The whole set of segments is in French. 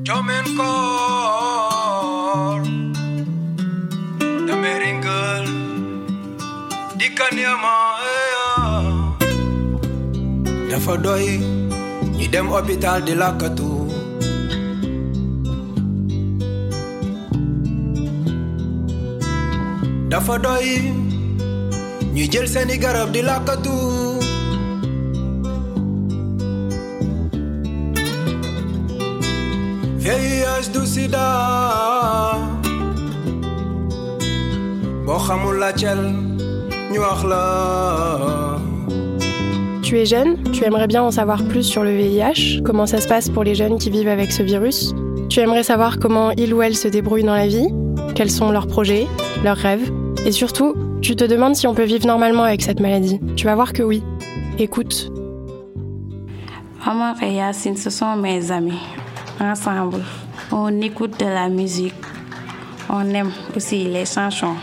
Jomen kor Dameringel Dikanyama Dafa doy ñi dem hôpital di lakkatu Dafa doy ñu jël seeni garab di lakkatu VIH du sida boo xamul la cel ñu wax la Tu es jeune, tu aimerais bien en savoir plus sur le VIH, comment ça se passe pour les jeunes qui vivent avec ce virus. Tu aimerais savoir comment il ou elle se débrouille dans la vie, quels sont leurs projets, leurs rêves. Et surtout, tu te demandes si on peut vivre normalement avec cette maladie. Tu vas voir que oui. Écoute. Et Yacine, ce sont mes amis. Ensemble, on écoute de la musique. On aime aussi les chansons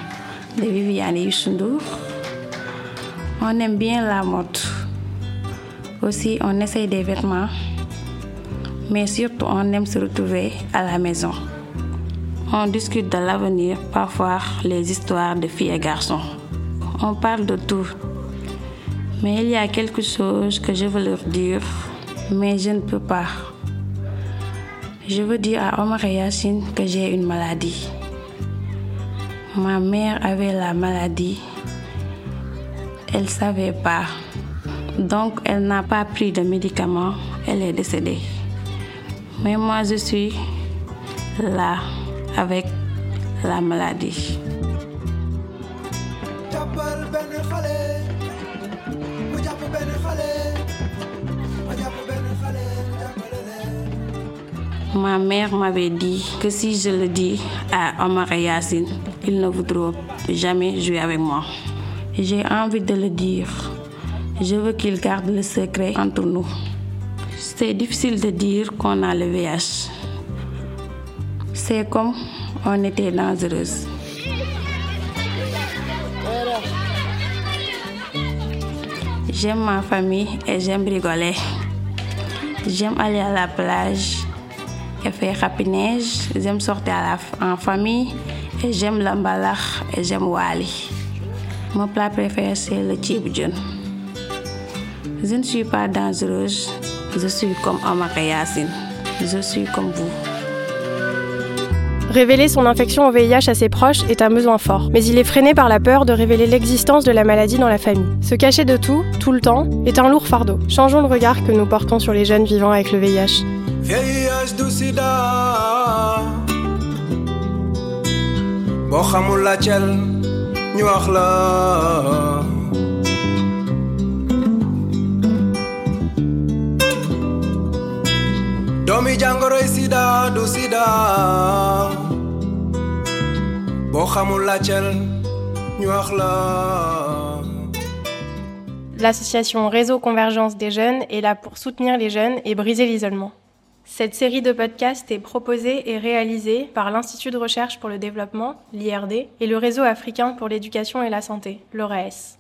de Viviane Ndour. On aime bien la mode. Aussi, on essaye des vêtements. Mais surtout, on aime se retrouver à la maison. On discute de l'avenir, parfois les histoires de filles et garçons. On parle de tout. Mais il y a quelque chose que je veux leur dire, mais je ne peux pas. Je veux dire à Omar et que j'ai une maladie. Ma mère avait la maladie. Elle ne savait pas. Donc, elle n'a pas pris de médicaments. Elle est décédée. Mais moi, je suis là avec la maladie. Ma mère m'avait dit que si je le dis à Omar et Yacine, ils ne voudront jamais jouer avec moi. J'ai envie de le dire. Je veux qu'ils gardent le secret entre nous. C'est difficile de dire qu'on a le VIH. C'est comme on était dangereuse. J'aime ma famille et j'aime rigoler. J'aime aller à la plage et faire rapinage. J'aime sortir en famille j'aime l'emballage et j'aime Wali. Mon plat préféré c'est le tchiboujon. Je ne suis pas dangereuse. Je suis comme Omar. Je suis comme vous. Révéler son infection au VIH à ses proches est un besoin fort, mais il est freiné par la peur de révéler l'existence de la maladie dans la famille. Se cacher de tout, tout le temps, est un lourd fardeau. Changeons le regard que nous portons sur les jeunes vivant avec le VIH. VIH L'association Réseau Convergence des jeunes est là pour soutenir les jeunes et briser l'isolement. Cette série de podcasts est proposée et réalisée par l'Institut de recherche pour le développement, l'IRD, et le Réseau africain pour l'éducation et la santé, l'ORAS.